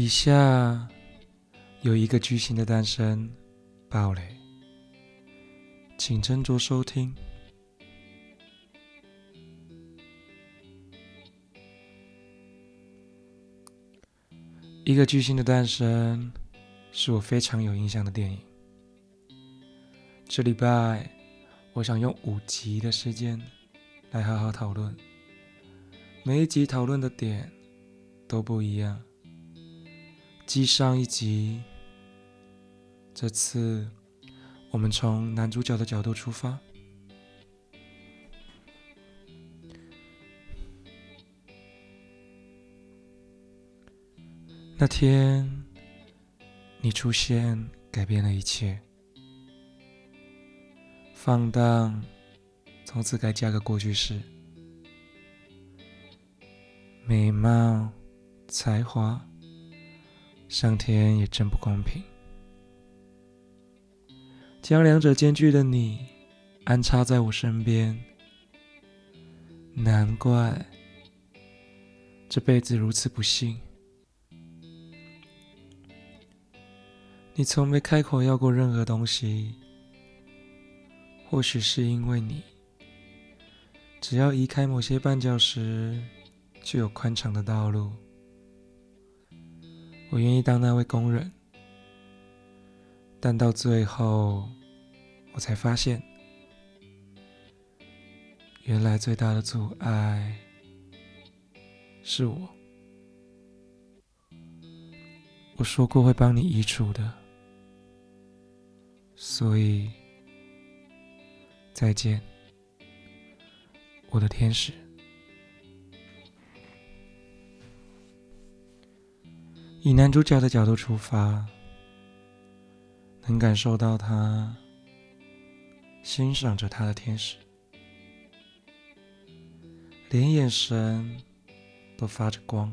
以下有一个巨星的诞生，暴雷，请斟酌收听。一个巨星的诞生是我非常有印象的电影。这礼拜，我想用五集的时间来好好讨论，每一集讨论的点都不一样。继上一集，这次我们从男主角的角度出发。那天，你出现，改变了一切。放荡，从此该加个过去式。美貌，才华，上天也真不公平，将两者兼具的你安插在我身边。难怪这辈子如此不幸。你从没开口要过任何东西，或许是因为你，只要移开某些绊脚石，就有宽敞的道路。我愿意当那位工人，但到最后，我才发现，原来最大的阻碍是我。我说过会帮你移除的。所以，再见，我的天使。以男主角的角度出发，能感受到他欣赏着他的天使，连眼神都发着光。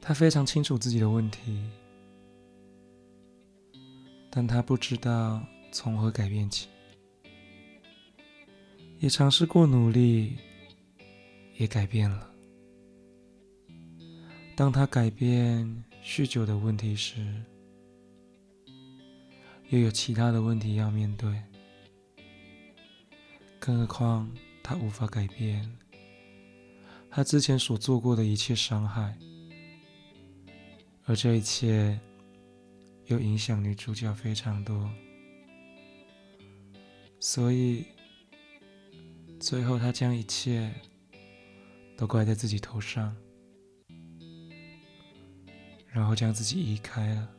他非常清楚自己的问题。但他不知道从何改变起，也尝试过努力，也改变了。当他改变酗酒的问题时，又有其他的问题要面对。更何况他无法改变他之前所做过的一切伤害，而这一切。又影响女主角非常多，所以最后他将一切都怪在自己头上，然后将自己移开了。